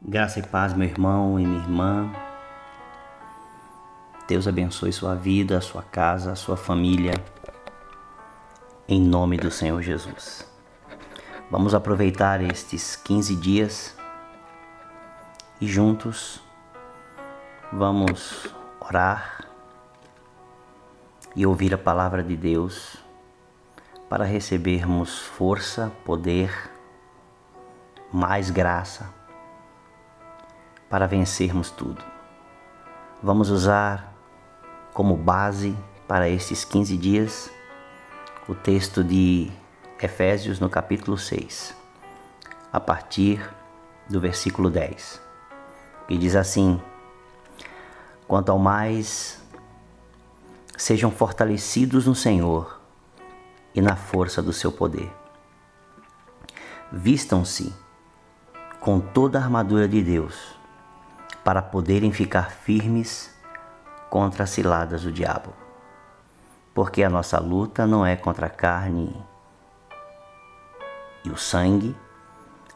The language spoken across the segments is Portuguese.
Graça e paz, meu irmão e minha irmã. Deus abençoe sua vida, sua casa, sua família. Em nome do Senhor Jesus. Vamos aproveitar estes 15 dias e juntos vamos orar e ouvir a palavra de Deus para recebermos força, poder, mais graça para vencermos tudo. Vamos usar como base para estes 15 dias o texto de Efésios no capítulo 6, a partir do versículo 10, que diz assim: Quanto ao mais, sejam fortalecidos no Senhor e na força do seu poder. Vistam-se com toda a armadura de Deus para poderem ficar firmes contra as ciladas do diabo. Porque a nossa luta não é contra a carne e o sangue,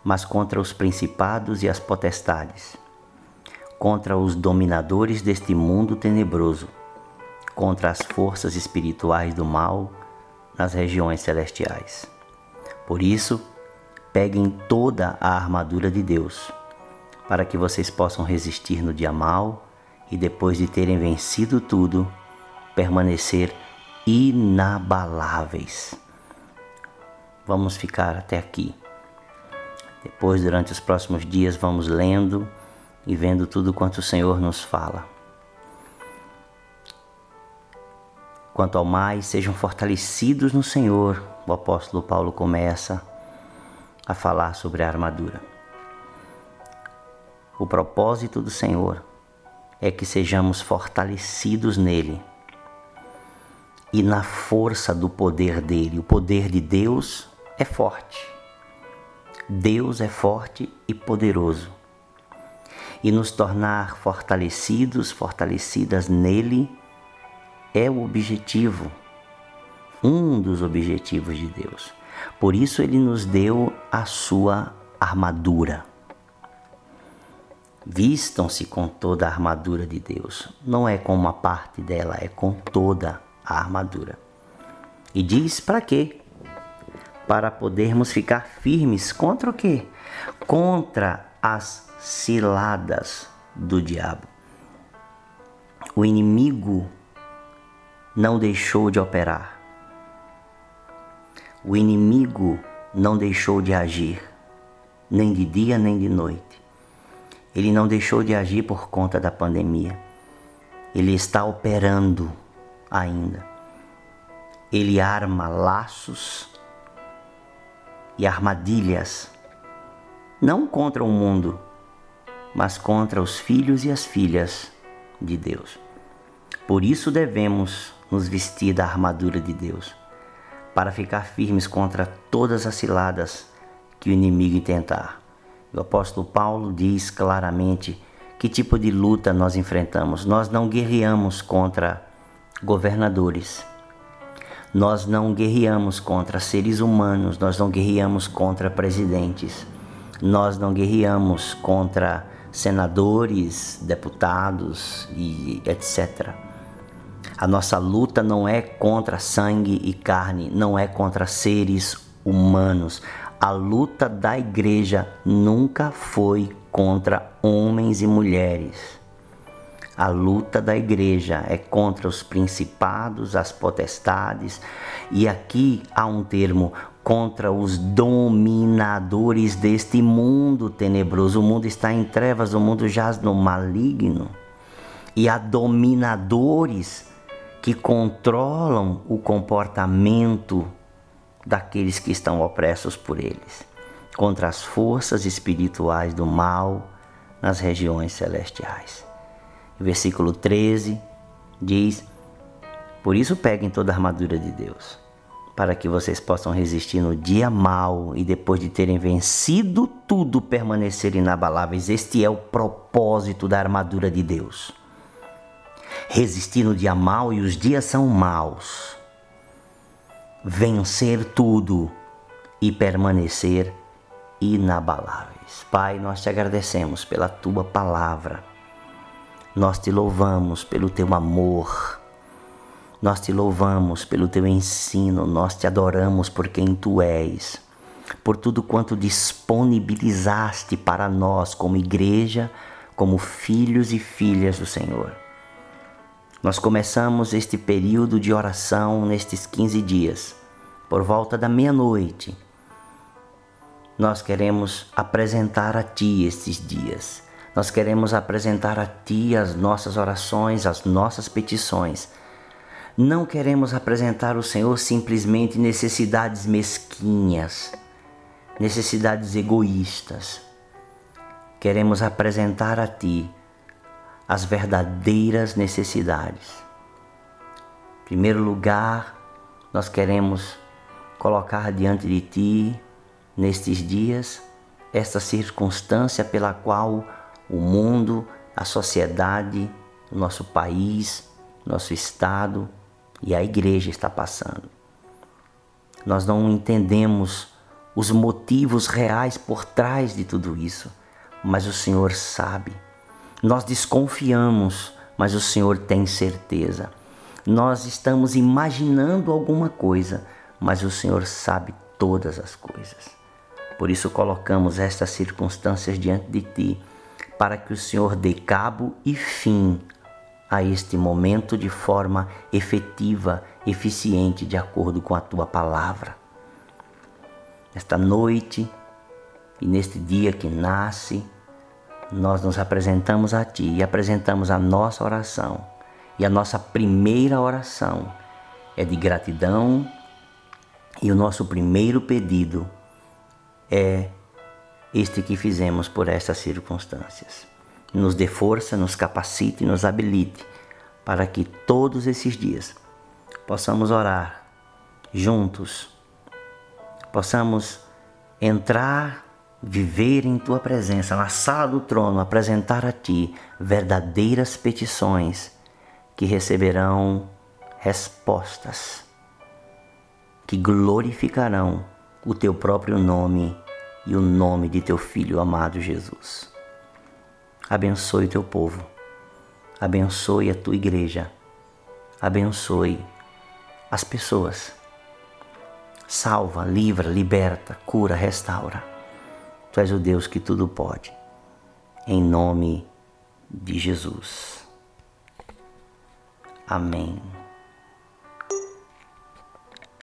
mas contra os principados e as potestades, contra os dominadores deste mundo tenebroso, contra as forças espirituais do mal nas regiões celestiais. Por isso, peguem toda a armadura de Deus para que vocês possam resistir no dia mal e depois de terem vencido tudo, permanecer inabaláveis. Vamos ficar até aqui. Depois, durante os próximos dias, vamos lendo e vendo tudo quanto o Senhor nos fala. Quanto ao mais, sejam fortalecidos no Senhor. O apóstolo Paulo começa a falar sobre a armadura. O propósito do Senhor é que sejamos fortalecidos nele e na força do poder dele. O poder de Deus é forte. Deus é forte e poderoso. E nos tornar fortalecidos, fortalecidas nele, é o objetivo, um dos objetivos de Deus. Por isso ele nos deu a sua armadura. Vistam-se com toda a armadura de Deus. Não é com uma parte dela, é com toda a armadura. E diz para quê? Para podermos ficar firmes contra o quê? Contra as ciladas do diabo. O inimigo não deixou de operar. O inimigo não deixou de agir, nem de dia nem de noite. Ele não deixou de agir por conta da pandemia. Ele está operando ainda. Ele arma laços e armadilhas, não contra o mundo, mas contra os filhos e as filhas de Deus. Por isso devemos nos vestir da armadura de Deus, para ficar firmes contra todas as ciladas que o inimigo intentar. O apóstolo Paulo diz claramente que tipo de luta nós enfrentamos. Nós não guerreamos contra governadores. Nós não guerreamos contra seres humanos, nós não guerreamos contra presidentes. Nós não guerreamos contra senadores, deputados e etc. A nossa luta não é contra sangue e carne, não é contra seres humanos. A luta da igreja nunca foi contra homens e mulheres. A luta da igreja é contra os principados, as potestades, e aqui há um termo contra os dominadores deste mundo tenebroso. O mundo está em trevas, o mundo jaz no maligno. E há dominadores que controlam o comportamento daqueles que estão opressos por eles, contra as forças espirituais do mal nas regiões celestiais. Versículo 13 diz: Por isso peguem toda a armadura de Deus, para que vocês possam resistir no dia mal e depois de terem vencido tudo permanecer inabaláveis. Este é o propósito da armadura de Deus. Resistir no dia mal e os dias são maus vencer tudo e permanecer inabaláveis. Pai, nós te agradecemos pela tua palavra. Nós te louvamos pelo teu amor. Nós te louvamos pelo teu ensino. Nós te adoramos por quem tu és. Por tudo quanto disponibilizaste para nós como igreja, como filhos e filhas do Senhor. Nós começamos este período de oração nestes 15 dias, por volta da meia-noite nós queremos apresentar a Ti estes dias. Nós queremos apresentar a Ti as nossas orações, as nossas petições. Não queremos apresentar ao Senhor simplesmente necessidades mesquinhas, necessidades egoístas. Queremos apresentar a Ti as verdadeiras necessidades. Em primeiro lugar, nós queremos colocar diante de Ti nestes dias esta circunstância pela qual o mundo, a sociedade, o nosso país, nosso estado e a igreja está passando. Nós não entendemos os motivos reais por trás de tudo isso, mas o Senhor sabe. Nós desconfiamos, mas o Senhor tem certeza. Nós estamos imaginando alguma coisa, mas o Senhor sabe todas as coisas. Por isso colocamos estas circunstâncias diante de ti, para que o Senhor dê cabo e fim a este momento de forma efetiva, eficiente, de acordo com a tua palavra. Esta noite e neste dia que nasce, nós nos apresentamos a Ti e apresentamos a nossa oração. E a nossa primeira oração é de gratidão e o nosso primeiro pedido é este que fizemos por estas circunstâncias. Nos dê força, nos capacite, nos habilite para que todos esses dias possamos orar juntos, possamos entrar, viver em tua presença, na sala do trono, apresentar a ti verdadeiras petições que receberão respostas, que glorificarão o teu próprio nome e o nome de teu Filho amado Jesus. Abençoe o teu povo, abençoe a tua igreja, abençoe as pessoas. Salva, livra, liberta, cura, restaura. Tu és o Deus que tudo pode. Em nome de Jesus. Amém.